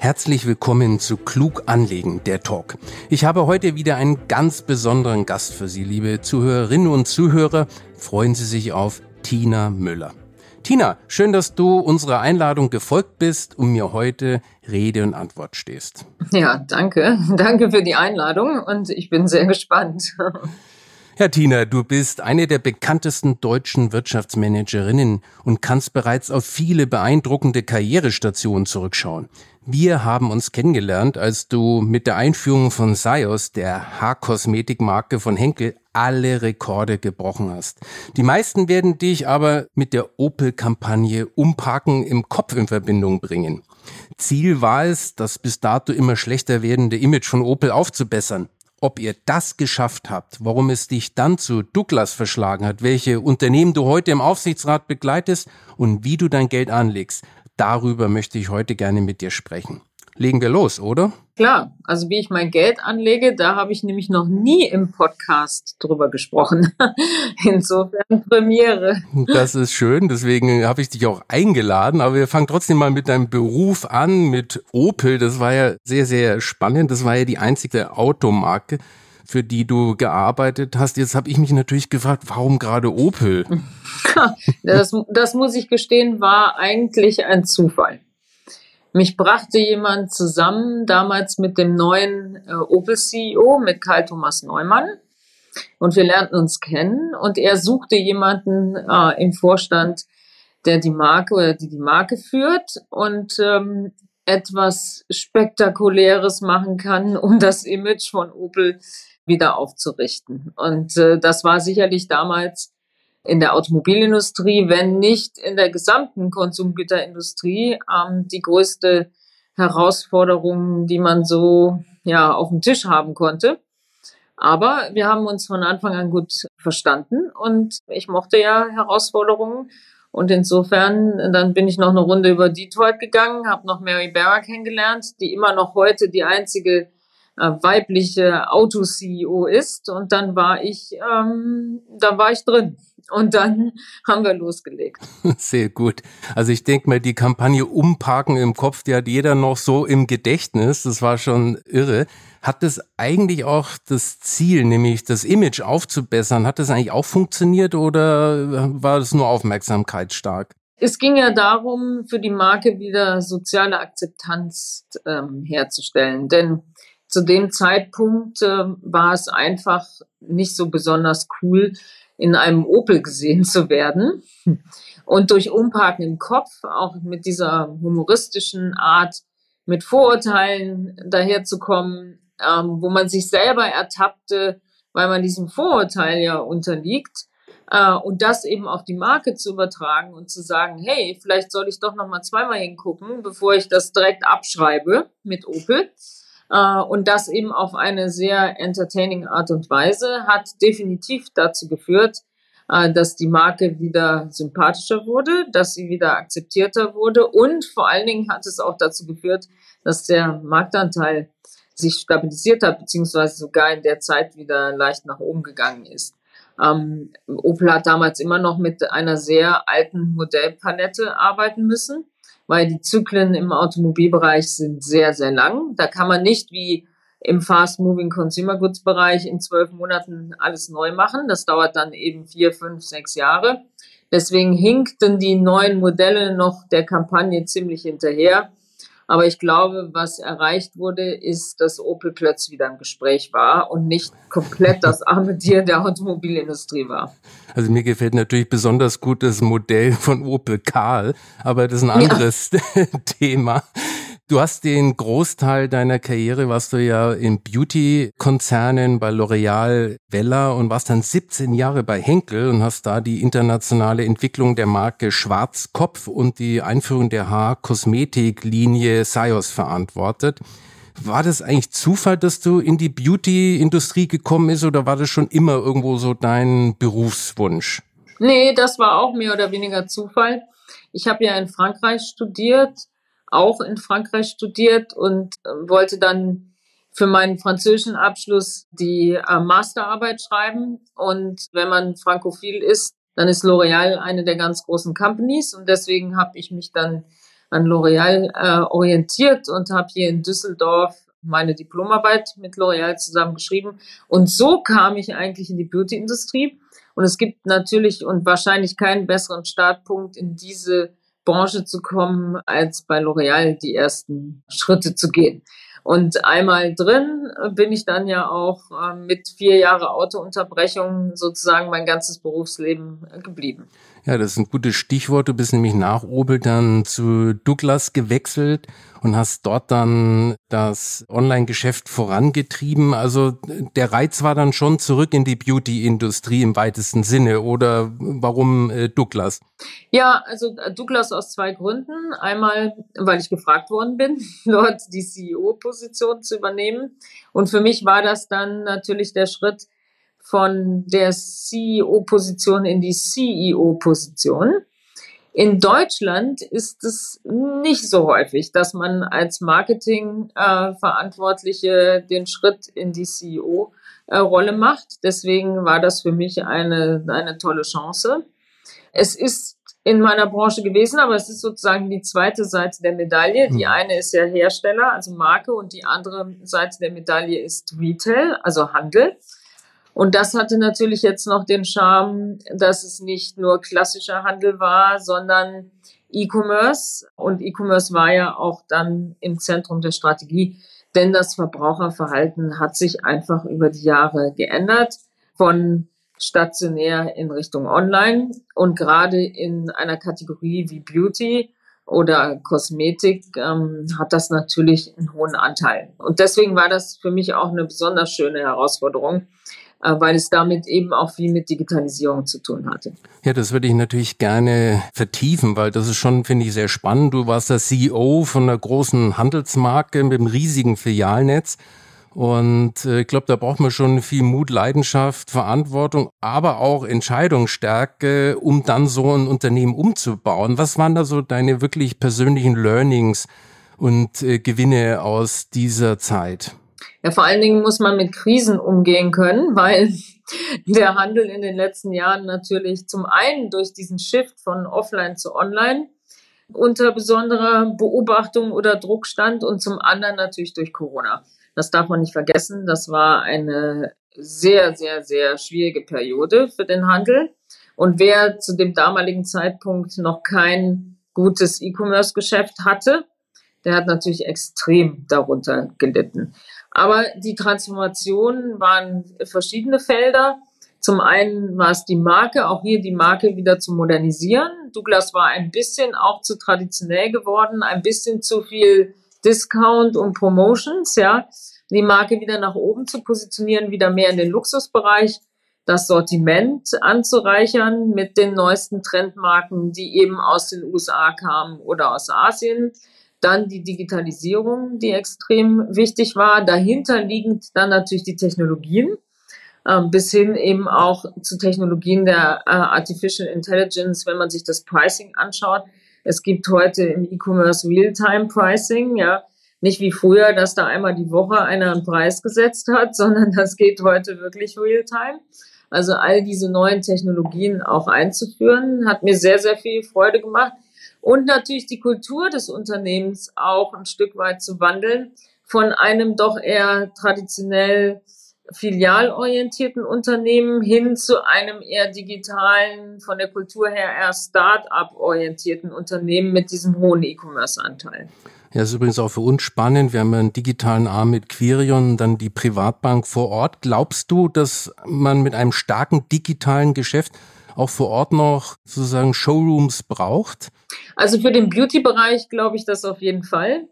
Herzlich willkommen zu Klug anlegen, der Talk. Ich habe heute wieder einen ganz besonderen Gast für Sie, liebe Zuhörerinnen und Zuhörer. Freuen Sie sich auf Tina Müller. Tina, schön, dass du unserer Einladung gefolgt bist und mir heute Rede und Antwort stehst. Ja, danke. Danke für die Einladung und ich bin sehr gespannt. Ja, Tina, du bist eine der bekanntesten deutschen Wirtschaftsmanagerinnen und kannst bereits auf viele beeindruckende Karrierestationen zurückschauen. Wir haben uns kennengelernt, als du mit der Einführung von Sios, der Haarkosmetikmarke von Henkel, alle Rekorde gebrochen hast. Die meisten werden dich aber mit der Opel-Kampagne Umparken im Kopf in Verbindung bringen. Ziel war es, das bis dato immer schlechter werdende Image von Opel aufzubessern ob ihr das geschafft habt, warum es dich dann zu Douglas verschlagen hat, welche Unternehmen du heute im Aufsichtsrat begleitest und wie du dein Geld anlegst, darüber möchte ich heute gerne mit dir sprechen. Legen wir los, oder? Klar, also wie ich mein Geld anlege, da habe ich nämlich noch nie im Podcast drüber gesprochen. Insofern Premiere. Das ist schön, deswegen habe ich dich auch eingeladen. Aber wir fangen trotzdem mal mit deinem Beruf an, mit Opel. Das war ja sehr, sehr spannend. Das war ja die einzige Automarke für die du gearbeitet hast. Jetzt habe ich mich natürlich gefragt, warum gerade Opel? Das, das muss ich gestehen, war eigentlich ein Zufall. Mich brachte jemand zusammen, damals mit dem neuen äh, Opel-CEO, mit Karl Thomas Neumann. Und wir lernten uns kennen und er suchte jemanden äh, im Vorstand, der die Marke oder die die Marke führt und ähm, etwas Spektakuläres machen kann, um das Image von Opel wieder aufzurichten. Und äh, das war sicherlich damals in der Automobilindustrie, wenn nicht in der gesamten Konsumgüterindustrie, ähm, die größte Herausforderung, die man so ja auf dem Tisch haben konnte. Aber wir haben uns von Anfang an gut verstanden und ich mochte ja Herausforderungen. Und insofern, dann bin ich noch eine Runde über Detroit gegangen, habe noch Mary Barra kennengelernt, die immer noch heute die einzige weibliche Auto-CEO ist. Und dann war ich, ähm, dann war ich drin. Und dann haben wir losgelegt. Sehr gut. Also ich denke mal, die Kampagne Umparken im Kopf, die hat jeder noch so im Gedächtnis. Das war schon irre. Hat das eigentlich auch das Ziel, nämlich das Image aufzubessern, hat das eigentlich auch funktioniert oder war das nur aufmerksamkeitsstark? Es ging ja darum, für die Marke wieder soziale Akzeptanz ähm, herzustellen. Denn zu dem Zeitpunkt äh, war es einfach nicht so besonders cool, in einem Opel gesehen zu werden. Und durch Umparken im Kopf, auch mit dieser humoristischen Art, mit Vorurteilen daherzukommen, ähm, wo man sich selber ertappte, weil man diesem Vorurteil ja unterliegt. Äh, und das eben auf die Marke zu übertragen und zu sagen, hey, vielleicht soll ich doch noch mal zweimal hingucken, bevor ich das direkt abschreibe mit Opel. Äh, und das eben auf eine sehr entertaining Art und Weise hat definitiv dazu geführt, äh, dass die Marke wieder sympathischer wurde, dass sie wieder akzeptierter wurde und vor allen Dingen hat es auch dazu geführt, dass der Marktanteil sich stabilisiert hat, beziehungsweise sogar in der Zeit wieder leicht nach oben gegangen ist. Ähm, Opel hat damals immer noch mit einer sehr alten Modellpalette arbeiten müssen weil die Zyklen im Automobilbereich sind sehr, sehr lang. Da kann man nicht wie im Fast-Moving Consumer Goods Bereich in zwölf Monaten alles neu machen. Das dauert dann eben vier, fünf, sechs Jahre. Deswegen hinkten die neuen Modelle noch der Kampagne ziemlich hinterher. Aber ich glaube, was erreicht wurde, ist, dass Opel plötzlich wieder im Gespräch war und nicht komplett das arme Tier der Automobilindustrie war. Also mir gefällt natürlich besonders gut das Modell von Opel Karl, aber das ist ein anderes ja. Thema. Du hast den Großteil deiner Karriere, warst du ja in Beauty-Konzernen bei L'Oreal, Vella und warst dann 17 Jahre bei Henkel und hast da die internationale Entwicklung der Marke Schwarzkopf und die Einführung der Haar-Kosmetiklinie Sios verantwortet. War das eigentlich Zufall, dass du in die Beauty-Industrie gekommen bist oder war das schon immer irgendwo so dein Berufswunsch? Nee, das war auch mehr oder weniger Zufall. Ich habe ja in Frankreich studiert, auch in Frankreich studiert und äh, wollte dann für meinen französischen Abschluss die äh, Masterarbeit schreiben. Und wenn man frankophil ist, dann ist L'Oréal eine der ganz großen Companies. Und deswegen habe ich mich dann an L'Oréal äh, orientiert und habe hier in Düsseldorf meine Diplomarbeit mit L'Oréal zusammen geschrieben. Und so kam ich eigentlich in die Beauty-Industrie. Und es gibt natürlich und wahrscheinlich keinen besseren Startpunkt in diese Branche zu kommen, als bei L'Oréal die ersten Schritte zu gehen. Und einmal drin bin ich dann ja auch äh, mit vier Jahre Autounterbrechung sozusagen mein ganzes Berufsleben geblieben. Ja, das ist ein gutes Stichwort. Du bist nämlich nach Obel dann zu Douglas gewechselt und hast dort dann das Online-Geschäft vorangetrieben. Also der Reiz war dann schon zurück in die Beauty-Industrie im weitesten Sinne. Oder warum äh, Douglas? Ja, also äh, Douglas aus zwei Gründen. Einmal, weil ich gefragt worden bin, dort die CEO-Position zu übernehmen. Und für mich war das dann natürlich der Schritt, von der CEO-Position in die CEO-Position. In Deutschland ist es nicht so häufig, dass man als Marketing-Verantwortliche den Schritt in die CEO-Rolle macht. Deswegen war das für mich eine, eine tolle Chance. Es ist in meiner Branche gewesen, aber es ist sozusagen die zweite Seite der Medaille. Die hm. eine ist ja Hersteller, also Marke, und die andere Seite der Medaille ist Retail, also Handel. Und das hatte natürlich jetzt noch den Charme, dass es nicht nur klassischer Handel war, sondern E-Commerce. Und E-Commerce war ja auch dann im Zentrum der Strategie, denn das Verbraucherverhalten hat sich einfach über die Jahre geändert von stationär in Richtung Online und gerade in einer Kategorie wie Beauty oder Kosmetik ähm, hat das natürlich einen hohen Anteil. Und deswegen war das für mich auch eine besonders schöne Herausforderung, weil es damit eben auch viel mit Digitalisierung zu tun hatte. Ja, das würde ich natürlich gerne vertiefen, weil das ist schon, finde ich, sehr spannend. Du warst der CEO von einer großen Handelsmarke mit einem riesigen Filialnetz. Und äh, ich glaube, da braucht man schon viel Mut, Leidenschaft, Verantwortung, aber auch Entscheidungsstärke, um dann so ein Unternehmen umzubauen. Was waren da so deine wirklich persönlichen Learnings und äh, Gewinne aus dieser Zeit? Ja, vor allen Dingen muss man mit Krisen umgehen können, weil der Handel in den letzten Jahren natürlich zum einen durch diesen Shift von Offline zu Online unter besonderer Beobachtung oder Druck stand und zum anderen natürlich durch Corona. Das darf man nicht vergessen. Das war eine sehr, sehr, sehr schwierige Periode für den Handel. Und wer zu dem damaligen Zeitpunkt noch kein gutes E-Commerce-Geschäft hatte, der hat natürlich extrem darunter gelitten. Aber die Transformation waren verschiedene Felder. Zum einen war es die Marke, auch hier die Marke wieder zu modernisieren. Douglas war ein bisschen auch zu traditionell geworden, ein bisschen zu viel Discount und Promotions, ja. Die Marke wieder nach oben zu positionieren, wieder mehr in den Luxusbereich, das Sortiment anzureichern mit den neuesten Trendmarken, die eben aus den USA kamen oder aus Asien. Dann die Digitalisierung, die extrem wichtig war. Dahinter liegend dann natürlich die Technologien, ähm, bis hin eben auch zu Technologien der äh, Artificial Intelligence, wenn man sich das Pricing anschaut. Es gibt heute im E-Commerce Real-Time Pricing, ja, nicht wie früher, dass da einmal die Woche einer einen Preis gesetzt hat, sondern das geht heute wirklich Real-Time. Also all diese neuen Technologien auch einzuführen, hat mir sehr, sehr viel Freude gemacht und natürlich die Kultur des Unternehmens auch ein Stück weit zu wandeln von einem doch eher traditionell filialorientierten Unternehmen hin zu einem eher digitalen, von der Kultur her eher Start-up-orientierten Unternehmen mit diesem hohen E-Commerce-Anteil. Ja, ist übrigens auch für uns spannend. Wir haben einen digitalen Arm mit Quirion, dann die Privatbank vor Ort. Glaubst du, dass man mit einem starken digitalen Geschäft auch vor Ort noch sozusagen Showrooms braucht? Also für den Beauty-Bereich glaube ich das auf jeden Fall.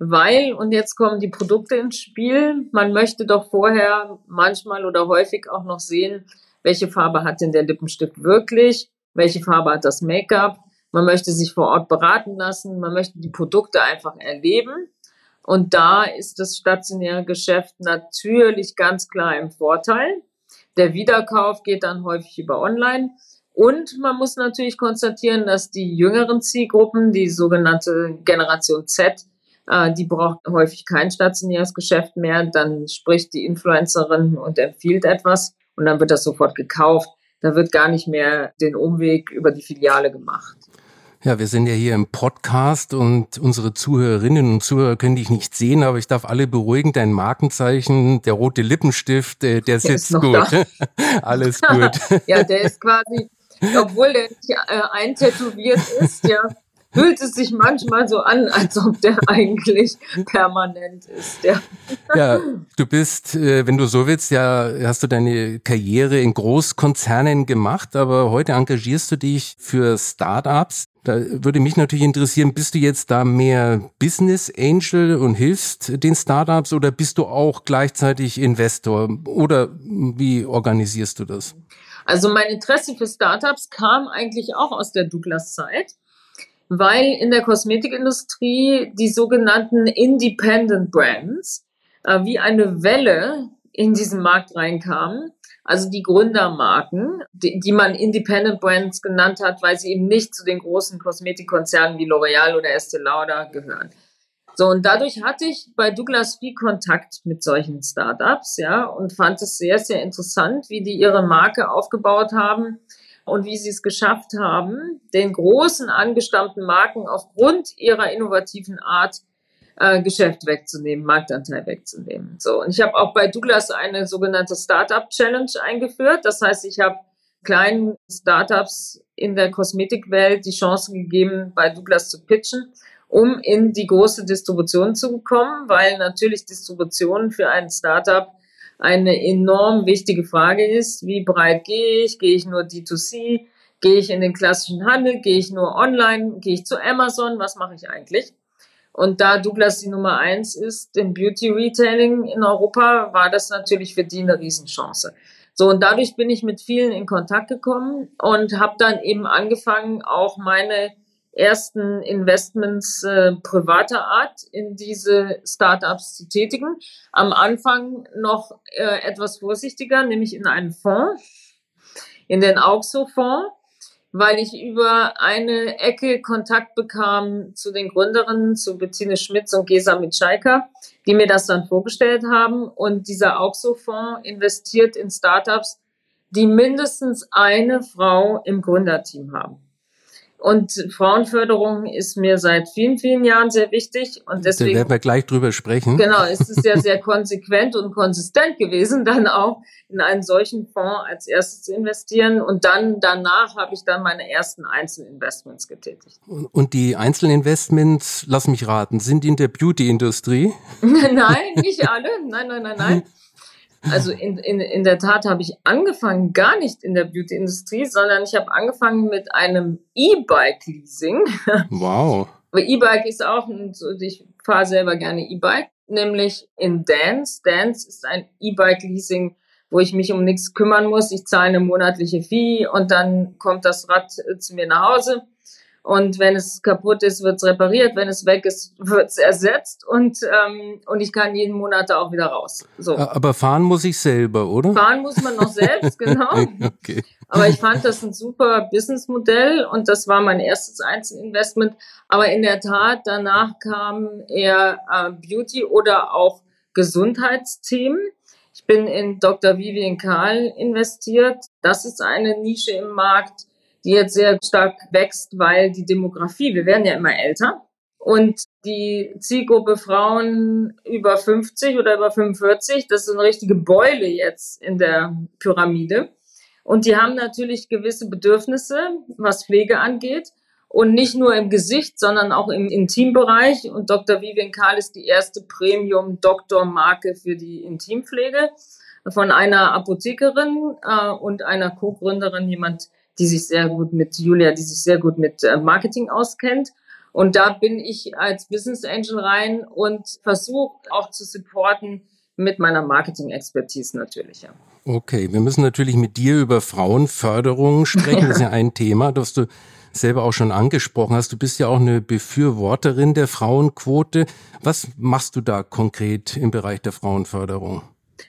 Weil, und jetzt kommen die Produkte ins Spiel, man möchte doch vorher manchmal oder häufig auch noch sehen, welche Farbe hat denn der Lippenstift wirklich, welche Farbe hat das Make-up. Man möchte sich vor Ort beraten lassen, man möchte die Produkte einfach erleben. Und da ist das stationäre Geschäft natürlich ganz klar im Vorteil. Der Wiederkauf geht dann häufig über Online. Und man muss natürlich konstatieren, dass die jüngeren Zielgruppen, die sogenannte Generation Z, äh, die braucht häufig kein stationäres Geschäft mehr. Dann spricht die Influencerin und empfiehlt etwas und dann wird das sofort gekauft. Da wird gar nicht mehr den Umweg über die Filiale gemacht. Ja, wir sind ja hier im Podcast und unsere Zuhörerinnen und Zuhörer können dich nicht sehen, aber ich darf alle beruhigen, dein Markenzeichen, der rote Lippenstift, der, der sitzt gut. Alles gut. ja, der ist quasi obwohl der nicht äh, eintätowiert ist, ja, fühlt es sich manchmal so an, als ob der eigentlich permanent ist. Ja, ja du bist, äh, wenn du so willst, ja, hast du deine Karriere in Großkonzernen gemacht, aber heute engagierst du dich für Startups. Da würde mich natürlich interessieren, bist du jetzt da mehr Business Angel und hilfst den Startups oder bist du auch gleichzeitig Investor oder wie organisierst du das? Also mein Interesse für Startups kam eigentlich auch aus der Douglas-Zeit, weil in der Kosmetikindustrie die sogenannten Independent Brands äh, wie eine Welle in diesen Markt reinkamen. Also die Gründermarken, die, die man Independent Brands genannt hat, weil sie eben nicht zu den großen Kosmetikkonzernen wie L'Oreal oder Estee Lauder gehören. So, und dadurch hatte ich bei Douglas viel Kontakt mit solchen Startups, ja, und fand es sehr, sehr interessant, wie die ihre Marke aufgebaut haben und wie sie es geschafft haben, den großen angestammten Marken aufgrund ihrer innovativen Art äh, Geschäft wegzunehmen, Marktanteil wegzunehmen. So, und ich habe auch bei Douglas eine sogenannte Startup Challenge eingeführt. Das heißt, ich habe kleinen Startups in der Kosmetikwelt die Chance gegeben, bei Douglas zu pitchen um in die große Distribution zu bekommen, weil natürlich Distribution für ein Startup eine enorm wichtige Frage ist. Wie breit gehe ich? Gehe ich nur D2C? Gehe ich in den klassischen Handel? Gehe ich nur online? Gehe ich zu Amazon? Was mache ich eigentlich? Und da Douglas die Nummer eins ist im Beauty Retailing in Europa, war das natürlich für die eine Riesenchance. So, und dadurch bin ich mit vielen in Kontakt gekommen und habe dann eben angefangen, auch meine ersten Investments äh, privater Art in diese Startups zu tätigen. Am Anfang noch äh, etwas vorsichtiger, nämlich in einen Fonds, in den Auxo-Fonds, weil ich über eine Ecke Kontakt bekam zu den Gründerinnen, zu Bettine Schmitz und Gesa Mitschaika, die mir das dann vorgestellt haben. Und dieser Auxo-Fonds investiert in Startups, die mindestens eine Frau im Gründerteam haben. Und Frauenförderung ist mir seit vielen, vielen Jahren sehr wichtig. Und deswegen. Da werden wir gleich drüber sprechen. Genau, es ist ja sehr konsequent und konsistent gewesen, dann auch in einen solchen Fonds als erstes zu investieren. Und dann danach habe ich dann meine ersten Einzelinvestments getätigt. Und die Einzelinvestments, lass mich raten, sind in der Beauty-Industrie? nein, nicht alle. Nein, nein, nein, nein. Also in, in, in der Tat habe ich angefangen, gar nicht in der Beauty-Industrie, sondern ich habe angefangen mit einem E-Bike-Leasing. Wow. E-Bike ist auch, ich fahre selber gerne E-Bike, nämlich in Dance. Dance ist ein E-Bike-Leasing, wo ich mich um nichts kümmern muss. Ich zahle eine monatliche Fee und dann kommt das Rad zu mir nach Hause und wenn es kaputt ist, wird es repariert. Wenn es weg ist, wird es ersetzt. Und, ähm, und ich kann jeden Monat da auch wieder raus. So. Aber fahren muss ich selber, oder? Fahren muss man noch selbst, genau. okay. Aber ich fand das ein super Businessmodell und das war mein erstes Einzelinvestment. Aber in der Tat, danach kamen eher äh, Beauty oder auch Gesundheitsthemen. Ich bin in Dr. Vivian Karl investiert. Das ist eine Nische im Markt die jetzt sehr stark wächst, weil die Demografie, wir werden ja immer älter. Und die Zielgruppe Frauen über 50 oder über 45, das ist eine richtige Beule jetzt in der Pyramide. Und die haben natürlich gewisse Bedürfnisse, was Pflege angeht. Und nicht nur im Gesicht, sondern auch im Intimbereich. Und Dr. Vivian Karl ist die erste Premium-Doktor-Marke für die Intimpflege von einer Apothekerin äh, und einer Co-Gründerin, jemand, die sich sehr gut mit Julia, die sich sehr gut mit äh, Marketing auskennt. Und da bin ich als Business Angel rein und versuche auch zu supporten, mit meiner Marketing-Expertise natürlich. Ja. Okay, wir müssen natürlich mit dir über Frauenförderung sprechen. Das ist ja ein Thema, das du selber auch schon angesprochen hast. Du bist ja auch eine Befürworterin der Frauenquote. Was machst du da konkret im Bereich der Frauenförderung?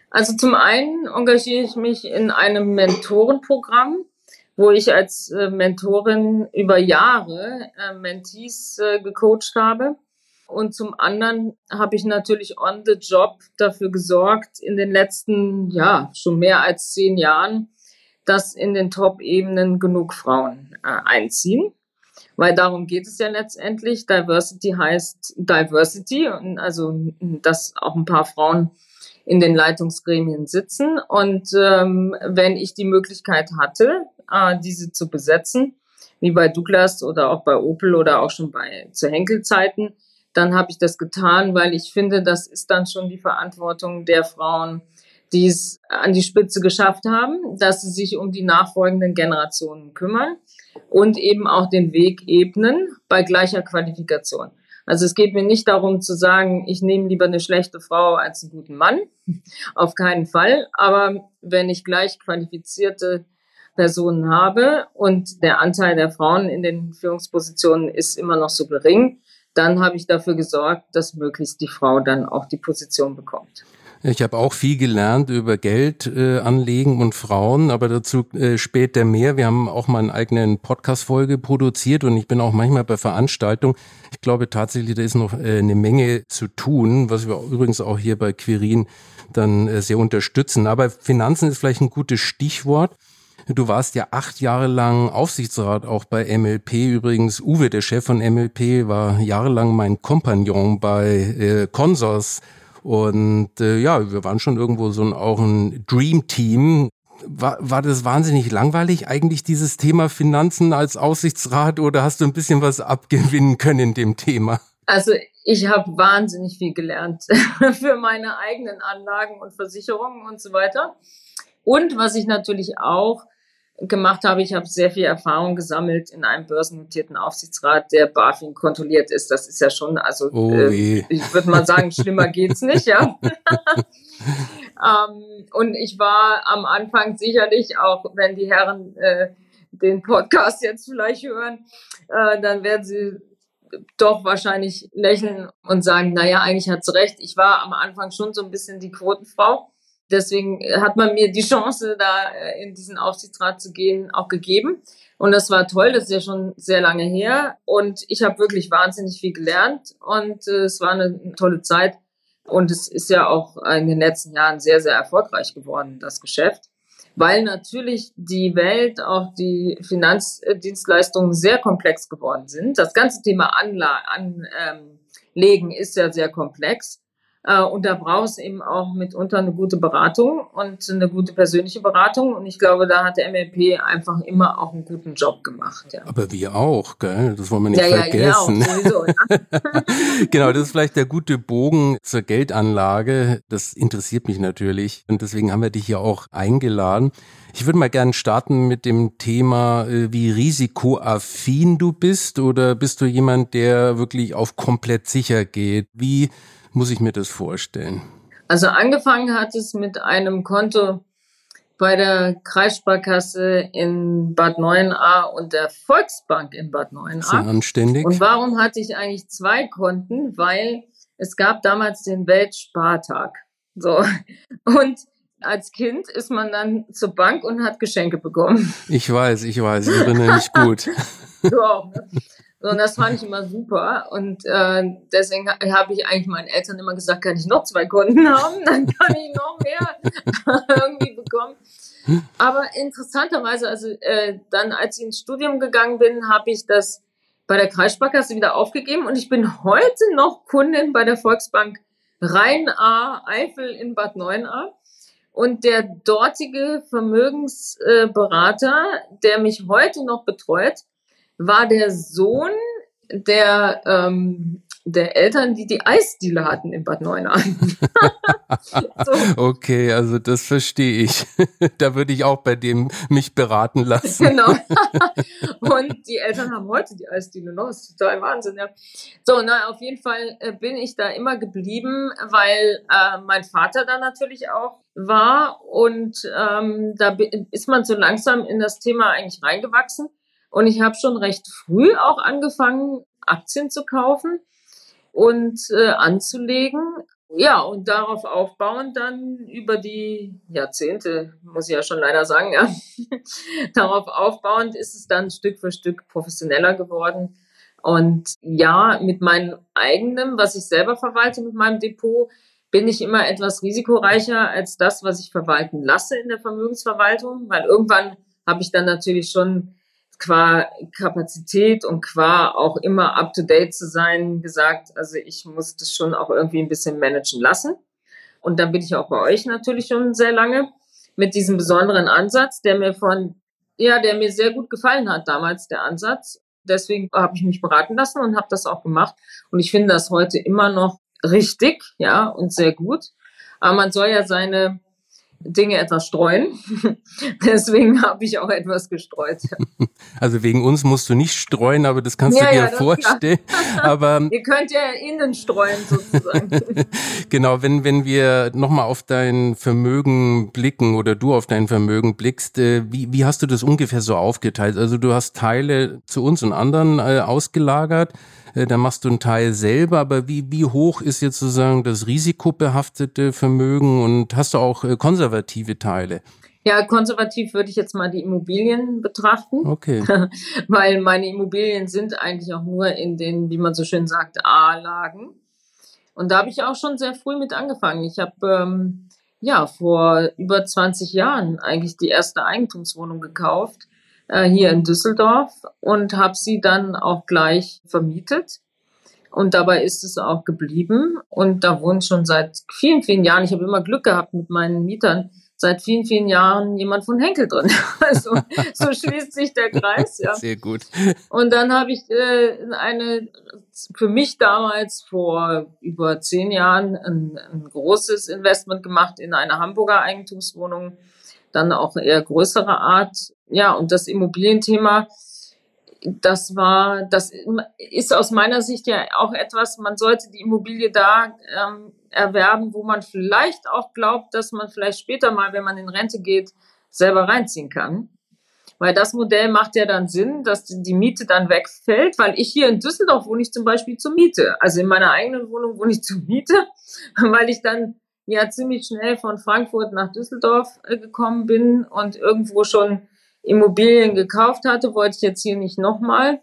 Also zum einen engagiere ich mich in einem Mentorenprogramm, wo ich als äh, Mentorin über Jahre äh, Mentees äh, gecoacht habe. Und zum anderen habe ich natürlich on the job dafür gesorgt, in den letzten, ja, schon mehr als zehn Jahren, dass in den Top-Ebenen genug Frauen äh, einziehen. Weil darum geht es ja letztendlich. Diversity heißt Diversity und also, dass auch ein paar Frauen in den Leitungsgremien sitzen. Und ähm, wenn ich die Möglichkeit hatte, diese zu besetzen, wie bei Douglas oder auch bei Opel oder auch schon bei zu Henkel-Zeiten, dann habe ich das getan, weil ich finde, das ist dann schon die Verantwortung der Frauen, die es an die Spitze geschafft haben, dass sie sich um die nachfolgenden Generationen kümmern und eben auch den Weg ebnen bei gleicher Qualifikation. Also es geht mir nicht darum zu sagen, ich nehme lieber eine schlechte Frau als einen guten Mann. Auf keinen Fall. Aber wenn ich gleich qualifizierte Personen habe und der Anteil der Frauen in den Führungspositionen ist immer noch so gering, dann habe ich dafür gesorgt, dass möglichst die Frau dann auch die Position bekommt. Ich habe auch viel gelernt über Geld äh, anlegen und Frauen, aber dazu äh, später mehr. Wir haben auch mal eine eigene Podcast-Folge produziert und ich bin auch manchmal bei Veranstaltungen. Ich glaube tatsächlich, da ist noch äh, eine Menge zu tun, was wir übrigens auch hier bei Quirin dann äh, sehr unterstützen. Aber Finanzen ist vielleicht ein gutes Stichwort. Du warst ja acht Jahre lang Aufsichtsrat auch bei MLP. Übrigens, Uwe, der Chef von MLP, war jahrelang mein Kompagnon bei äh, Consors. Und äh, ja, wir waren schon irgendwo so ein, auch ein Dream Team. War, war das wahnsinnig langweilig eigentlich, dieses Thema Finanzen als Aussichtsrat, oder hast du ein bisschen was abgewinnen können in dem Thema? Also ich habe wahnsinnig viel gelernt für meine eigenen Anlagen und Versicherungen und so weiter. Und was ich natürlich auch gemacht habe. Ich habe sehr viel Erfahrung gesammelt in einem börsennotierten Aufsichtsrat, der BaFin kontrolliert ist. Das ist ja schon, also oh, äh, ich würde mal sagen, schlimmer geht's nicht, ja. ähm, und ich war am Anfang sicherlich auch, wenn die Herren äh, den Podcast jetzt vielleicht hören, äh, dann werden sie doch wahrscheinlich lächeln und sagen, naja, eigentlich hat sie recht. Ich war am Anfang schon so ein bisschen die Quotenfrau deswegen hat man mir die Chance, da äh, in diesen Aufsichtsrat zu gehen, auch gegeben. Und das war toll, das ist ja schon sehr lange her. Und ich habe wirklich wahnsinnig viel gelernt und äh, es war eine tolle Zeit. Und es ist ja auch in den letzten Jahren sehr, sehr erfolgreich geworden, das Geschäft. Weil natürlich die Welt, auch die Finanzdienstleistungen sehr komplex geworden sind. Das ganze Thema Anlegen ist ja sehr komplex. Äh, und da braucht es eben auch mitunter eine gute Beratung und eine gute persönliche Beratung. Und ich glaube, da hat der MLP einfach immer auch einen guten Job gemacht. Ja. Aber wir auch, gell? Das wollen wir nicht ja, vergessen. Ja, auch, sowieso, ja. genau, das ist vielleicht der gute Bogen zur Geldanlage. Das interessiert mich natürlich. Und deswegen haben wir dich hier auch eingeladen. Ich würde mal gerne starten mit dem Thema, äh, wie risikoaffin du bist oder bist du jemand, der wirklich auf komplett sicher geht? Wie muss ich mir das vorstellen? Also angefangen hat es mit einem Konto bei der Kreissparkasse in Bad 9a und der Volksbank in Bad 9a. Sehr anständig. Und warum hatte ich eigentlich zwei Konten? Weil es gab damals den Weltspartag. So. Und als Kind ist man dann zur Bank und hat Geschenke bekommen. Ich weiß, ich weiß, ich erinnere mich gut. du auch, ne? Und das fand ich immer super. Und äh, deswegen habe ich eigentlich meinen Eltern immer gesagt, kann ich noch zwei Kunden haben, dann kann ich noch mehr irgendwie bekommen. Aber interessanterweise, also äh, dann, als ich ins Studium gegangen bin, habe ich das bei der Kreissparkasse wieder aufgegeben und ich bin heute noch Kundin bei der Volksbank Rhein-A Eifel in Bad 9a. Und der dortige Vermögensberater, der mich heute noch betreut, war der Sohn der ähm, der Eltern, die die Eisdiele hatten in Bad Neuenahr. so. Okay, also das verstehe ich. da würde ich auch bei dem mich beraten lassen. Genau. Und die Eltern haben heute die Eisdiele noch. Das ist total Wahnsinn, ja. So, na, auf jeden Fall äh, bin ich da immer geblieben, weil äh, mein Vater da natürlich auch war und ähm, da ist man so langsam in das Thema eigentlich reingewachsen. Und ich habe schon recht früh auch angefangen, Aktien zu kaufen und äh, anzulegen. Ja, und darauf aufbauend dann über die Jahrzehnte, muss ich ja schon leider sagen, ja, darauf aufbauend ist es dann Stück für Stück professioneller geworden. Und ja, mit meinem eigenen, was ich selber verwalte, mit meinem Depot, bin ich immer etwas risikoreicher als das, was ich verwalten lasse in der Vermögensverwaltung, weil irgendwann habe ich dann natürlich schon qua Kapazität und qua auch immer up to date zu sein gesagt, also ich muss das schon auch irgendwie ein bisschen managen lassen. Und dann bin ich auch bei euch natürlich schon sehr lange mit diesem besonderen Ansatz, der mir von, ja, der mir sehr gut gefallen hat damals, der Ansatz. Deswegen habe ich mich beraten lassen und habe das auch gemacht. Und ich finde das heute immer noch richtig, ja, und sehr gut. Aber man soll ja seine Dinge etwas streuen. Deswegen habe ich auch etwas gestreut. Also wegen uns musst du nicht streuen, aber das kannst ja, du dir ja, vorstellen. aber ihr könnt ja innen streuen sozusagen. genau, wenn wenn wir nochmal auf dein Vermögen blicken oder du auf dein Vermögen blickst, äh, wie wie hast du das ungefähr so aufgeteilt? Also du hast Teile zu uns und anderen äh, ausgelagert. Äh, da machst du einen Teil selber, aber wie, wie hoch ist jetzt sozusagen das risikobehaftete Vermögen und hast du auch äh, konservative Teile? Ja, konservativ würde ich jetzt mal die Immobilien betrachten. Okay. Weil meine Immobilien sind eigentlich auch nur in den, wie man so schön sagt, A-Lagen. Und da habe ich auch schon sehr früh mit angefangen. Ich habe ähm, ja vor über 20 Jahren eigentlich die erste Eigentumswohnung gekauft äh, hier in Düsseldorf und habe sie dann auch gleich vermietet. Und dabei ist es auch geblieben. Und da wohnt schon seit vielen, vielen Jahren, ich habe immer Glück gehabt mit meinen Mietern, seit vielen, vielen Jahren jemand von Henkel drin. Also so schließt sich der Kreis. Ja. Sehr gut. Und dann habe ich äh, eine, für mich damals vor über zehn Jahren ein, ein großes Investment gemacht in eine Hamburger Eigentumswohnung dann auch eher größere Art. Ja, und das Immobilienthema, das war, das ist aus meiner Sicht ja auch etwas, man sollte die Immobilie da ähm, erwerben, wo man vielleicht auch glaubt, dass man vielleicht später mal, wenn man in Rente geht, selber reinziehen kann. Weil das Modell macht ja dann Sinn, dass die Miete dann wegfällt, weil ich hier in Düsseldorf wohne ich zum Beispiel zur Miete. Also in meiner eigenen Wohnung wohne ich zur Miete, weil ich dann ja ziemlich schnell von Frankfurt nach Düsseldorf äh, gekommen bin und irgendwo schon Immobilien gekauft hatte, wollte ich jetzt hier nicht nochmal.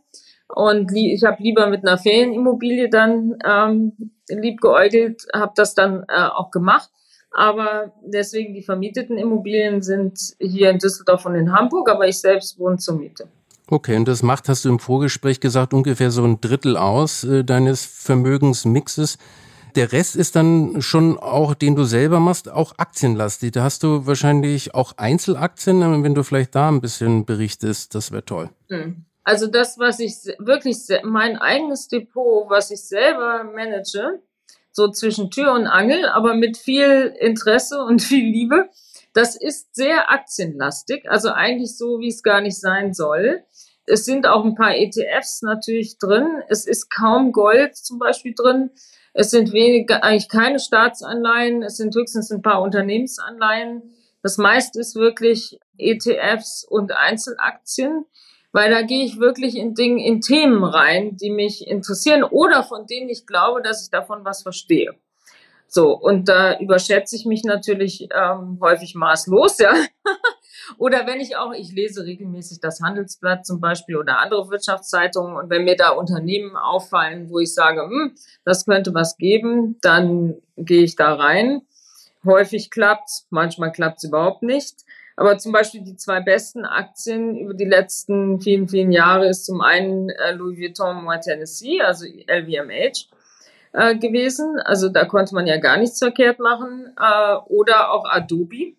Und ich habe lieber mit einer Ferienimmobilie dann ähm, liebgeäugelt, habe das dann äh, auch gemacht. Aber deswegen die vermieteten Immobilien sind hier in Düsseldorf und in Hamburg, aber ich selbst wohne zur Miete. Okay, und das macht, hast du im Vorgespräch gesagt, ungefähr so ein Drittel aus äh, deines Vermögensmixes der Rest ist dann schon auch, den du selber machst, auch aktienlastig. Da hast du wahrscheinlich auch Einzelaktien. Wenn du vielleicht da ein bisschen berichtest, das wäre toll. Hm. Also das, was ich wirklich, mein eigenes Depot, was ich selber manage, so zwischen Tür und Angel, aber mit viel Interesse und viel Liebe, das ist sehr aktienlastig, also eigentlich so, wie es gar nicht sein soll. Es sind auch ein paar ETFs natürlich drin. Es ist kaum Gold zum Beispiel drin. Es sind weniger, eigentlich keine Staatsanleihen, es sind höchstens ein paar Unternehmensanleihen. Das meiste ist wirklich ETFs und Einzelaktien, weil da gehe ich wirklich in Dinge, in Themen rein, die mich interessieren oder von denen ich glaube, dass ich davon was verstehe. So, und da überschätze ich mich natürlich ähm, häufig maßlos, ja. Oder wenn ich auch, ich lese regelmäßig das Handelsblatt zum Beispiel oder andere Wirtschaftszeitungen und wenn mir da Unternehmen auffallen, wo ich sage, hm, das könnte was geben, dann gehe ich da rein. Häufig klappt's, manchmal klappt's überhaupt nicht. Aber zum Beispiel die zwei besten Aktien über die letzten vielen, vielen Jahre ist zum einen äh, Louis Vuitton Moi Tennessee, also LVMH äh, gewesen. Also da konnte man ja gar nichts verkehrt machen. Äh, oder auch Adobe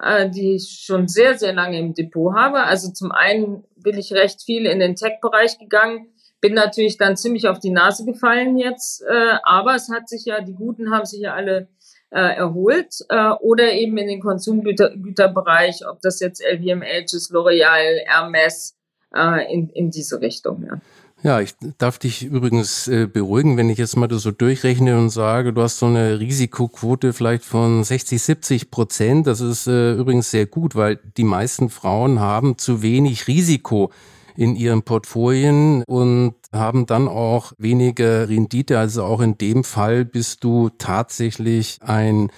äh, die ich schon sehr, sehr lange im Depot habe. Also zum einen bin ich recht viel in den Tech-Bereich gegangen, bin natürlich dann ziemlich auf die Nase gefallen jetzt, äh, aber es hat sich ja, die Guten haben sich ja alle äh, erholt äh, oder eben in den Konsumgüterbereich, ob das jetzt LVMH ist, L'Oreal, Hermes, äh, in, in diese Richtung. Ja. Ja, ich darf dich übrigens äh, beruhigen, wenn ich jetzt mal so durchrechne und sage, du hast so eine Risikoquote vielleicht von 60, 70 Prozent. Das ist äh, übrigens sehr gut, weil die meisten Frauen haben zu wenig Risiko in ihren Portfolien und haben dann auch weniger Rendite. Also auch in dem Fall bist du tatsächlich ein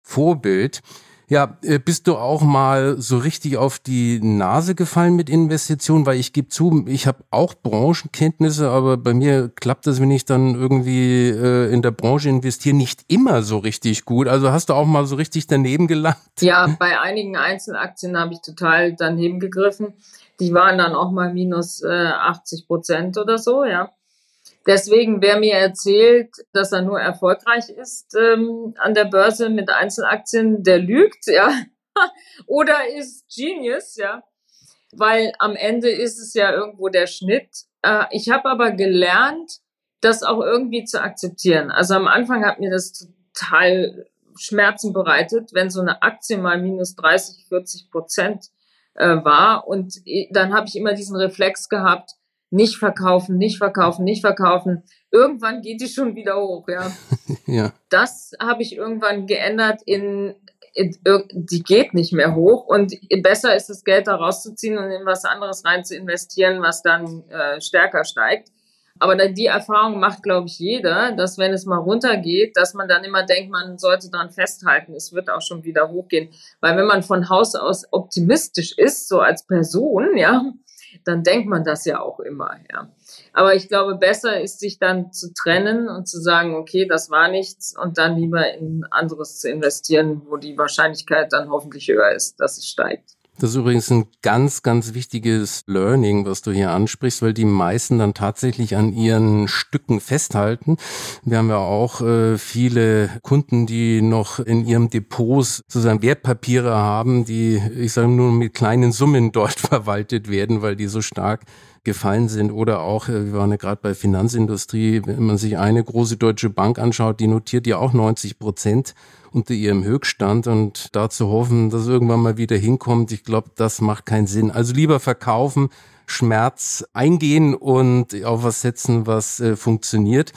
Vorbild. Ja, äh, bist du auch mal so richtig auf die Nase gefallen mit Investitionen? Weil ich gebe zu, ich habe auch Branchenkenntnisse, aber bei mir klappt das, wenn ich dann irgendwie äh, in der Branche investiere, nicht immer so richtig gut. Also hast du auch mal so richtig daneben gelangt? Ja, bei einigen Einzelaktien habe ich total daneben gegriffen. Die waren dann auch mal minus äh, 80 Prozent oder so, ja. Deswegen, wer mir erzählt, dass er nur erfolgreich ist ähm, an der Börse mit Einzelaktien, der lügt, ja. Oder ist Genius, ja. Weil am Ende ist es ja irgendwo der Schnitt. Äh, ich habe aber gelernt, das auch irgendwie zu akzeptieren. Also am Anfang hat mir das total Schmerzen bereitet, wenn so eine Aktie mal minus 30, 40 Prozent äh, war. Und äh, dann habe ich immer diesen Reflex gehabt, nicht verkaufen, nicht verkaufen, nicht verkaufen. Irgendwann geht die schon wieder hoch, ja. ja. Das habe ich irgendwann geändert in, in, die geht nicht mehr hoch und besser ist das Geld da rauszuziehen und in was anderes rein zu investieren, was dann äh, stärker steigt. Aber die Erfahrung macht, glaube ich, jeder, dass wenn es mal runtergeht, dass man dann immer denkt, man sollte daran festhalten, es wird auch schon wieder hochgehen. Weil wenn man von Haus aus optimistisch ist, so als Person, ja, dann denkt man das ja auch immer, ja. Aber ich glaube, besser ist, sich dann zu trennen und zu sagen, okay, das war nichts und dann lieber in anderes zu investieren, wo die Wahrscheinlichkeit dann hoffentlich höher ist, dass es steigt. Das ist übrigens ein ganz, ganz wichtiges Learning, was du hier ansprichst, weil die meisten dann tatsächlich an ihren Stücken festhalten. Wir haben ja auch äh, viele Kunden, die noch in ihrem Depots sozusagen Wertpapiere haben, die, ich sage nur mit kleinen Summen dort verwaltet werden, weil die so stark gefallen sind. Oder auch, äh, wir waren ja gerade bei Finanzindustrie, wenn man sich eine große deutsche Bank anschaut, die notiert ja auch 90 Prozent unter ihrem Höchststand und da zu hoffen, dass irgendwann mal wieder hinkommt, ich glaube, das macht keinen Sinn. Also lieber verkaufen, Schmerz eingehen und auf was setzen, was äh, funktioniert.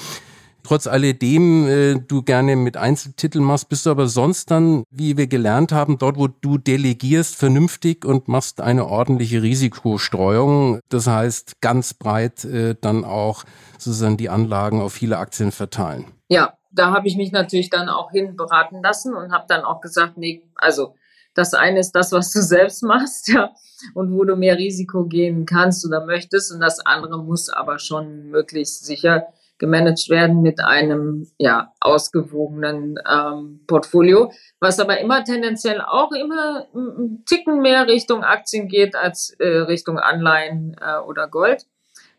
Trotz alledem äh, du gerne mit Einzeltiteln machst, bist du aber sonst dann, wie wir gelernt haben, dort, wo du delegierst, vernünftig und machst eine ordentliche Risikostreuung. Das heißt, ganz breit äh, dann auch sozusagen die Anlagen auf viele Aktien verteilen. Ja, da habe ich mich natürlich dann auch hin beraten lassen und habe dann auch gesagt, nee, also das eine ist das, was du selbst machst, ja, und wo du mehr Risiko gehen kannst oder möchtest, und das andere muss aber schon möglichst sicher gemanagt werden mit einem ja ausgewogenen ähm, Portfolio, was aber immer tendenziell auch immer ein Ticken mehr Richtung Aktien geht als äh, Richtung Anleihen äh, oder Gold,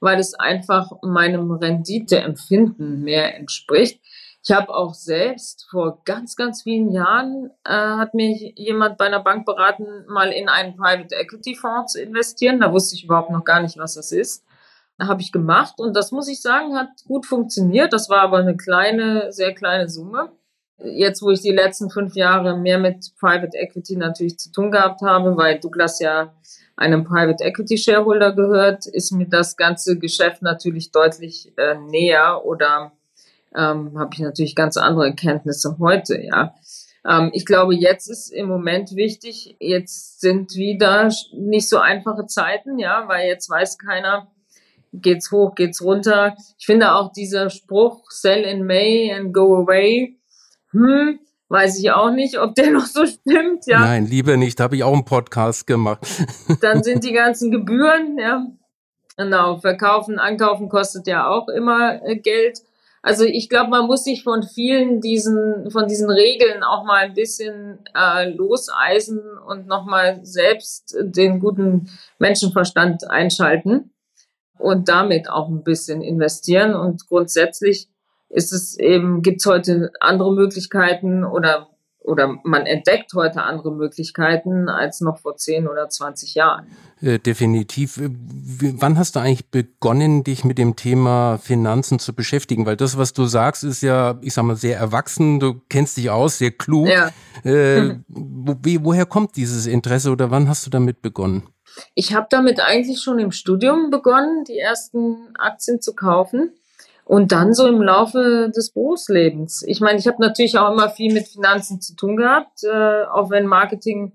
weil es einfach meinem Renditeempfinden mehr entspricht. Ich habe auch selbst vor ganz, ganz vielen Jahren äh, hat mich jemand bei einer Bank beraten, mal in einen Private Equity Fonds zu investieren. Da wusste ich überhaupt noch gar nicht, was das ist. Habe ich gemacht und das muss ich sagen, hat gut funktioniert. Das war aber eine kleine, sehr kleine Summe. Jetzt, wo ich die letzten fünf Jahre mehr mit Private Equity natürlich zu tun gehabt habe, weil Douglas ja einem Private Equity Shareholder gehört, ist mir das ganze Geschäft natürlich deutlich äh, näher oder ähm, habe ich natürlich ganz andere Erkenntnisse heute, ja. Ähm, ich glaube, jetzt ist im Moment wichtig, jetzt sind wieder nicht so einfache Zeiten, ja, weil jetzt weiß keiner, geht's hoch, geht's runter. Ich finde auch dieser Spruch, sell in May and go away, hm, weiß ich auch nicht, ob der noch so stimmt, ja. Nein, lieber nicht, habe ich auch einen Podcast gemacht. Dann sind die ganzen Gebühren, ja. Genau, verkaufen, ankaufen kostet ja auch immer äh, Geld. Also ich glaube, man muss sich von vielen diesen, von diesen Regeln auch mal ein bisschen äh, loseisen und nochmal selbst den guten Menschenverstand einschalten und damit auch ein bisschen investieren. Und grundsätzlich ist es eben, gibt es heute andere Möglichkeiten oder oder man entdeckt heute andere Möglichkeiten als noch vor 10 oder 20 Jahren. Äh, definitiv. Äh, wann hast du eigentlich begonnen, dich mit dem Thema Finanzen zu beschäftigen? Weil das, was du sagst, ist ja, ich sag mal, sehr erwachsen. Du kennst dich aus, sehr klug. Ja. Äh, wo, woher kommt dieses Interesse oder wann hast du damit begonnen? Ich habe damit eigentlich schon im Studium begonnen, die ersten Aktien zu kaufen. Und dann so im Laufe des Berufslebens. Ich meine, ich habe natürlich auch immer viel mit Finanzen zu tun gehabt, äh, auch wenn Marketing,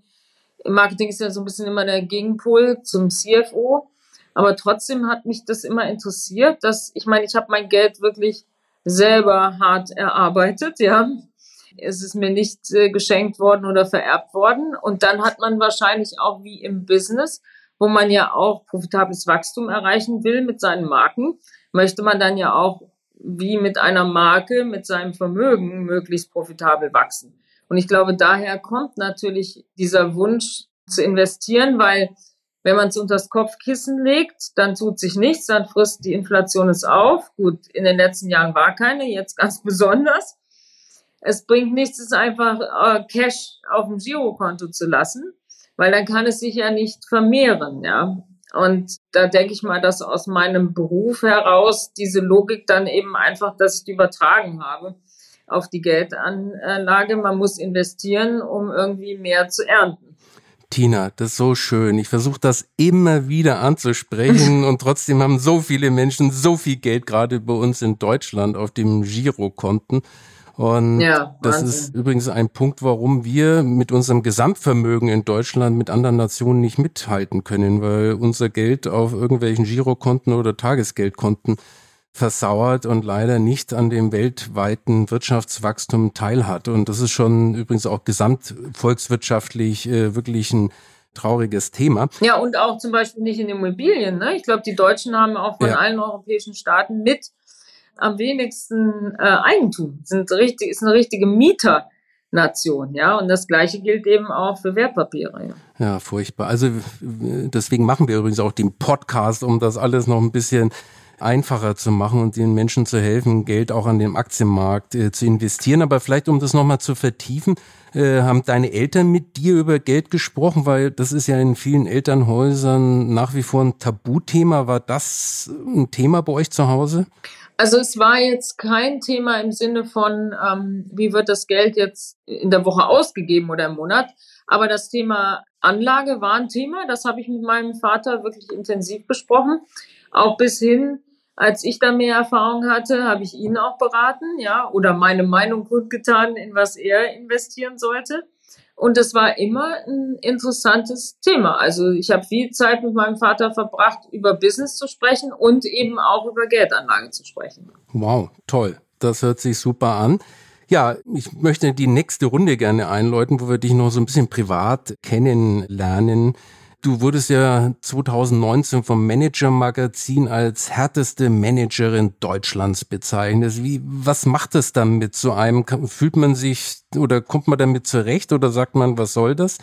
Marketing ist ja so ein bisschen immer der Gegenpol zum CFO. Aber trotzdem hat mich das immer interessiert, dass ich meine, ich habe mein Geld wirklich selber hart erarbeitet, ja. Es ist mir nicht äh, geschenkt worden oder vererbt worden. Und dann hat man wahrscheinlich auch wie im Business, wo man ja auch profitables Wachstum erreichen will mit seinen Marken, möchte man dann ja auch wie mit einer Marke, mit seinem Vermögen möglichst profitabel wachsen. Und ich glaube, daher kommt natürlich dieser Wunsch zu investieren, weil wenn man es unter das Kopfkissen legt, dann tut sich nichts, dann frisst die Inflation es auf. Gut, in den letzten Jahren war keine, jetzt ganz besonders. Es bringt nichts, es einfach äh, Cash auf dem Girokonto zu lassen, weil dann kann es sich ja nicht vermehren, ja. Und da denke ich mal, dass aus meinem Beruf heraus diese Logik dann eben einfach, dass ich die übertragen habe auf die Geldanlage. Man muss investieren, um irgendwie mehr zu ernten. Tina, das ist so schön. Ich versuche das immer wieder anzusprechen und trotzdem haben so viele Menschen so viel Geld gerade bei uns in Deutschland auf dem Girokonten. Und ja, das ist übrigens ein Punkt, warum wir mit unserem Gesamtvermögen in Deutschland mit anderen Nationen nicht mithalten können, weil unser Geld auf irgendwelchen Girokonten oder Tagesgeldkonten versauert und leider nicht an dem weltweiten Wirtschaftswachstum teilhat. Und das ist schon übrigens auch gesamtvolkswirtschaftlich äh, wirklich ein trauriges Thema. Ja, und auch zum Beispiel nicht in Immobilien. Ne? Ich glaube, die Deutschen haben auch von ja. allen europäischen Staaten mit am wenigsten äh, Eigentum, sind richtig, ist eine richtige Mieternation, ja. Und das Gleiche gilt eben auch für Wertpapiere. Ja. ja, furchtbar. Also deswegen machen wir übrigens auch den Podcast, um das alles noch ein bisschen einfacher zu machen und den Menschen zu helfen, Geld auch an dem Aktienmarkt äh, zu investieren. Aber vielleicht, um das nochmal zu vertiefen, äh, haben deine Eltern mit dir über Geld gesprochen? Weil das ist ja in vielen Elternhäusern nach wie vor ein Tabuthema. War das ein Thema bei euch zu Hause? Also es war jetzt kein Thema im Sinne von, ähm, wie wird das Geld jetzt in der Woche ausgegeben oder im Monat. Aber das Thema Anlage war ein Thema. Das habe ich mit meinem Vater wirklich intensiv besprochen. Auch bis hin, als ich da mehr Erfahrung hatte, habe ich ihn auch beraten, ja, oder meine Meinung kundgetan, in was er investieren sollte. Und es war immer ein interessantes Thema. Also ich habe viel Zeit mit meinem Vater verbracht, über Business zu sprechen und eben auch über Geldanlage zu sprechen. Wow, toll. Das hört sich super an. Ja, ich möchte die nächste Runde gerne einläuten, wo wir dich noch so ein bisschen privat kennenlernen. Du wurdest ja 2019 vom Manager Magazin als härteste Managerin Deutschlands bezeichnet. Wie, was macht es dann mit so einem? Fühlt man sich oder kommt man damit zurecht oder sagt man, was soll das?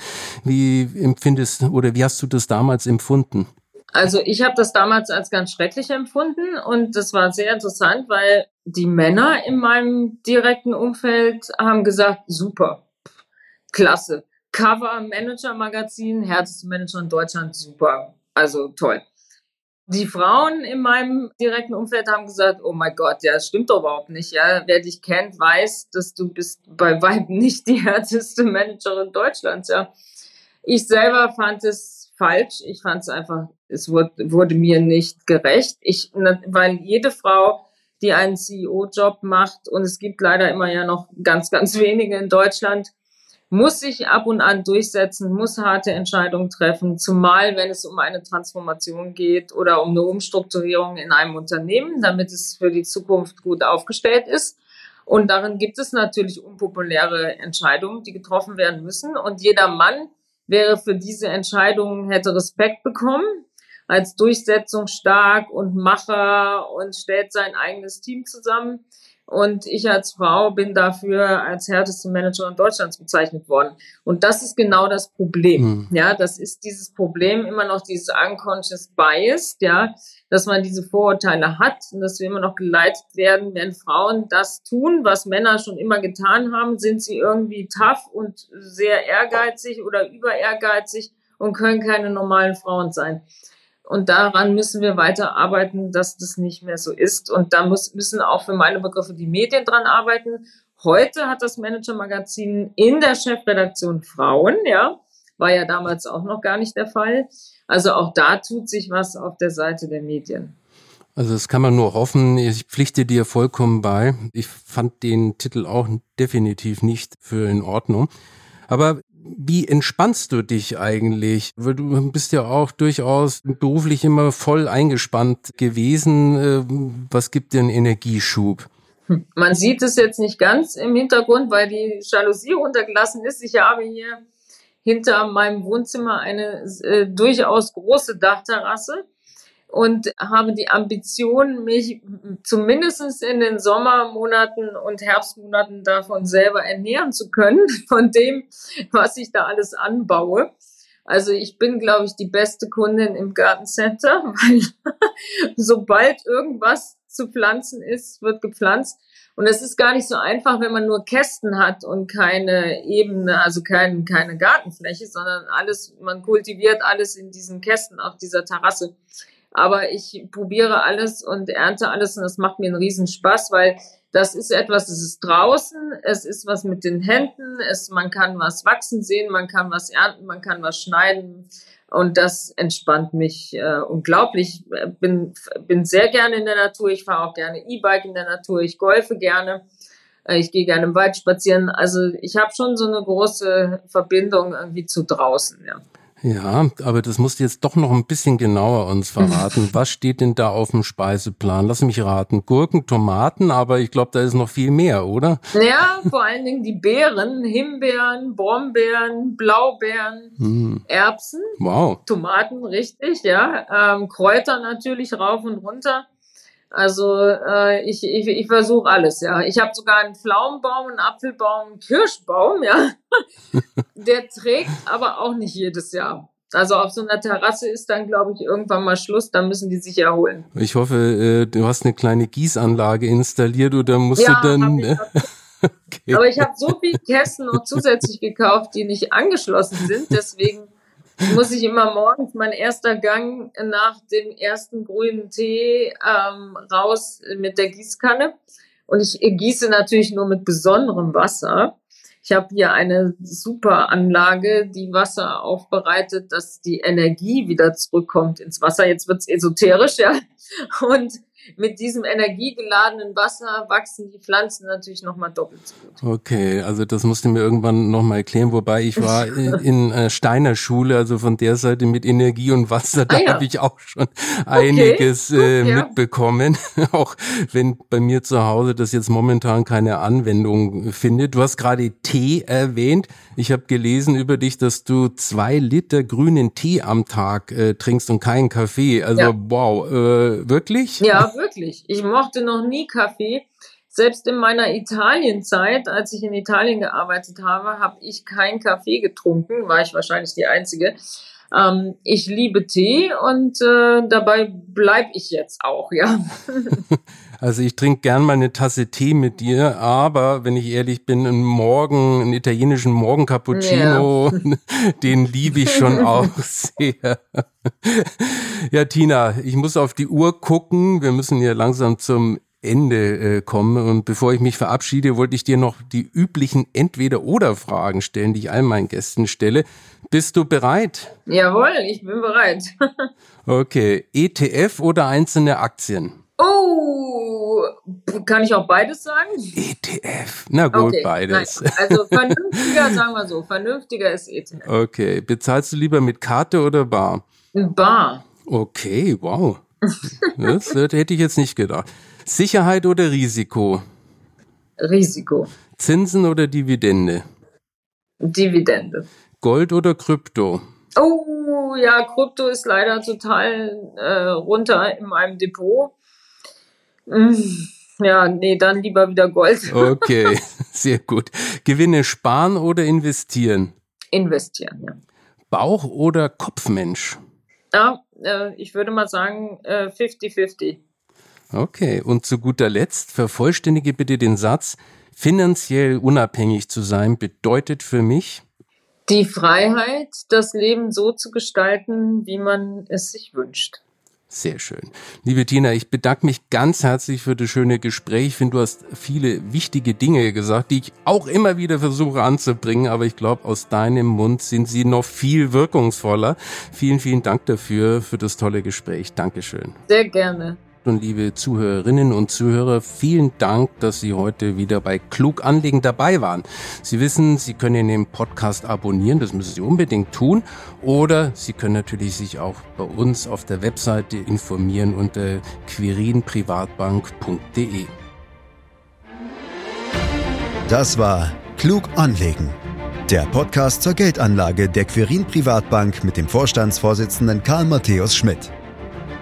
Wie empfindest oder wie hast du das damals empfunden? Also ich habe das damals als ganz schrecklich empfunden und das war sehr interessant, weil die Männer in meinem direkten Umfeld haben gesagt, super, klasse. Cover Manager Magazin, härteste Manager in Deutschland, super. Also toll. Die Frauen in meinem direkten Umfeld haben gesagt, oh mein Gott, ja, das stimmt doch überhaupt nicht. Ja, wer dich kennt, weiß, dass du bist bei weitem nicht die härteste Managerin Deutschlands. Ja, ich selber fand es falsch. Ich fand es einfach, es wurde, wurde mir nicht gerecht. Ich, weil jede Frau, die einen CEO-Job macht, und es gibt leider immer ja noch ganz, ganz wenige in Deutschland, muss sich ab und an durchsetzen, muss harte Entscheidungen treffen, zumal wenn es um eine Transformation geht oder um eine Umstrukturierung in einem Unternehmen, damit es für die Zukunft gut aufgestellt ist. Und darin gibt es natürlich unpopuläre Entscheidungen, die getroffen werden müssen. Und jeder Mann wäre für diese Entscheidungen, hätte Respekt bekommen, als durchsetzungsstark und Macher und stellt sein eigenes Team zusammen Und ich als Frau bin dafür als härteste Managerin Deutschlands bezeichnet worden. Und das ist genau das Problem. Mhm. Ja, das ist dieses Problem immer noch dieses unconscious bias, ja, dass man diese Vorurteile hat und dass wir immer noch geleitet werden, wenn Frauen das tun, was Männer schon immer getan haben, sind sie irgendwie tough und sehr ehrgeizig oder über ehrgeizig und können keine normalen Frauen sein. Und daran müssen wir weiter arbeiten, dass das nicht mehr so ist. Und da muss, müssen auch für meine Begriffe die Medien dran arbeiten. Heute hat das Manager-Magazin in der Chefredaktion Frauen, ja, war ja damals auch noch gar nicht der Fall. Also auch da tut sich was auf der Seite der Medien. Also das kann man nur hoffen. Ich pflichte dir vollkommen bei. Ich fand den Titel auch definitiv nicht für in Ordnung. Aber wie entspannst du dich eigentlich? Weil du bist ja auch durchaus beruflich immer voll eingespannt gewesen. Äh, was gibt dir einen Energieschub? Man sieht es jetzt nicht ganz im Hintergrund, weil die Jalousie runtergelassen ist. Ich habe hier hinter meinem Wohnzimmer eine äh, durchaus große Dachterrasse und habe die Ambition, mich zumindest in den Sommermonaten und Herbstmonaten davon selber ernähren zu können, von dem, was ich da alles anbaue. Also ich bin, glaube ich, die beste Kundin im Gartencenter, weil sobald irgendwas zu pflanzen ist, wird gepflanzt. Und es ist gar nicht so einfach, wenn man nur Kästen hat und keine Ebene, also kein, keine Gartenfläche, sondern alles, man kultiviert alles in diesen Kästen auf dieser Terrasse. Aber ich probiere alles und ernte alles und das macht mir einen Riesenspaß, weil das ist etwas, es ist draußen, es ist was mit den Händen, es, man kann was wachsen sehen, man kann was ernten, man kann was schneiden und das entspannt mich äh, unglaublich. Ich bin, bin sehr gerne in der Natur, ich fahre auch gerne E-Bike in der Natur, ich golfe gerne, äh, ich gehe gerne im Wald spazieren. Also ich habe schon so eine große Verbindung irgendwie zu draußen, ja. Ja, aber das musst du jetzt doch noch ein bisschen genauer uns verraten. Was steht denn da auf dem Speiseplan? Lass mich raten. Gurken, Tomaten, aber ich glaube, da ist noch viel mehr, oder? Ja, vor allen Dingen die Beeren, Himbeeren, Brombeeren, Blaubeeren, hm. Erbsen. Wow. Tomaten, richtig, ja. Ähm, Kräuter natürlich rauf und runter. Also äh, ich, ich, ich versuche alles, ja. Ich habe sogar einen Pflaumenbaum, einen Apfelbaum, einen Kirschbaum, ja. Der trägt aber auch nicht jedes Jahr. Also auf so einer Terrasse ist dann, glaube ich, irgendwann mal Schluss, da müssen die sich erholen. Ich hoffe, äh, du hast eine kleine Gießanlage installiert oder musst ja, du dann. Ich okay. Aber ich habe so viele Kästen noch zusätzlich gekauft, die nicht angeschlossen sind. Deswegen muss ich immer morgens mein erster Gang nach dem ersten grünen Tee ähm, raus mit der Gießkanne. Und ich gieße natürlich nur mit besonderem Wasser. Ich habe hier eine super Anlage, die Wasser aufbereitet, dass die Energie wieder zurückkommt ins Wasser. Jetzt wird's esoterisch, ja. Und mit diesem energiegeladenen Wasser wachsen die Pflanzen natürlich nochmal doppelt so gut. Okay, also das musst du mir irgendwann nochmal erklären, wobei ich war in, in äh, Steiner Schule, also von der Seite mit Energie und Wasser, da ah, ja. habe ich auch schon einiges okay. äh, mitbekommen, auch wenn bei mir zu Hause das jetzt momentan keine Anwendung findet. Du hast gerade Tee erwähnt. Ich habe gelesen über dich, dass du zwei Liter grünen Tee am Tag äh, trinkst und keinen Kaffee. Also ja. wow, äh, wirklich? Ja, wirklich. Ich mochte noch nie Kaffee. Selbst in meiner Italienzeit, als ich in Italien gearbeitet habe, habe ich keinen Kaffee getrunken, war ich wahrscheinlich die Einzige. Ähm, ich liebe Tee und äh, dabei bleibe ich jetzt auch, ja. Also ich trinke gern mal eine Tasse Tee mit dir, aber wenn ich ehrlich bin, einen Morgen, einen italienischen Morgen Cappuccino, ja. den liebe ich schon auch sehr. Ja, Tina, ich muss auf die Uhr gucken. Wir müssen ja langsam zum Ende äh, kommen. Und bevor ich mich verabschiede, wollte ich dir noch die üblichen Entweder-Oder-Fragen stellen, die ich all meinen Gästen stelle. Bist du bereit? Jawohl, ich bin bereit. okay, ETF oder einzelne Aktien? Oh, kann ich auch beides sagen? ETF. Na gut, okay, beides. Nein. Also vernünftiger, sagen wir so, vernünftiger ist ETF. Okay, bezahlst du lieber mit Karte oder Bar? Bar. Okay, wow. Das hätte ich jetzt nicht gedacht. Sicherheit oder Risiko? Risiko. Zinsen oder Dividende? Dividende. Gold oder Krypto? Oh, ja, Krypto ist leider total äh, runter in meinem Depot. Ja, nee, dann lieber wieder Gold. Okay, sehr gut. Gewinne sparen oder investieren? Investieren, ja. Bauch- oder Kopfmensch? Ja, äh, ich würde mal sagen 50-50. Äh, okay, und zu guter Letzt vervollständige bitte den Satz, finanziell unabhängig zu sein bedeutet für mich? Die Freiheit, das Leben so zu gestalten, wie man es sich wünscht. Sehr schön. Liebe Tina, ich bedanke mich ganz herzlich für das schöne Gespräch. Ich finde, du hast viele wichtige Dinge gesagt, die ich auch immer wieder versuche anzubringen, aber ich glaube, aus deinem Mund sind sie noch viel wirkungsvoller. Vielen, vielen Dank dafür, für das tolle Gespräch. Dankeschön. Sehr gerne und liebe Zuhörerinnen und Zuhörer, vielen Dank, dass Sie heute wieder bei Klug anlegen dabei waren. Sie wissen, Sie können den Podcast abonnieren, das müssen Sie unbedingt tun. Oder Sie können natürlich sich auch bei uns auf der Webseite informieren unter quirinprivatbank.de. Das war Klug anlegen. Der Podcast zur Geldanlage der Quirin Privatbank mit dem Vorstandsvorsitzenden Karl Matthäus Schmidt.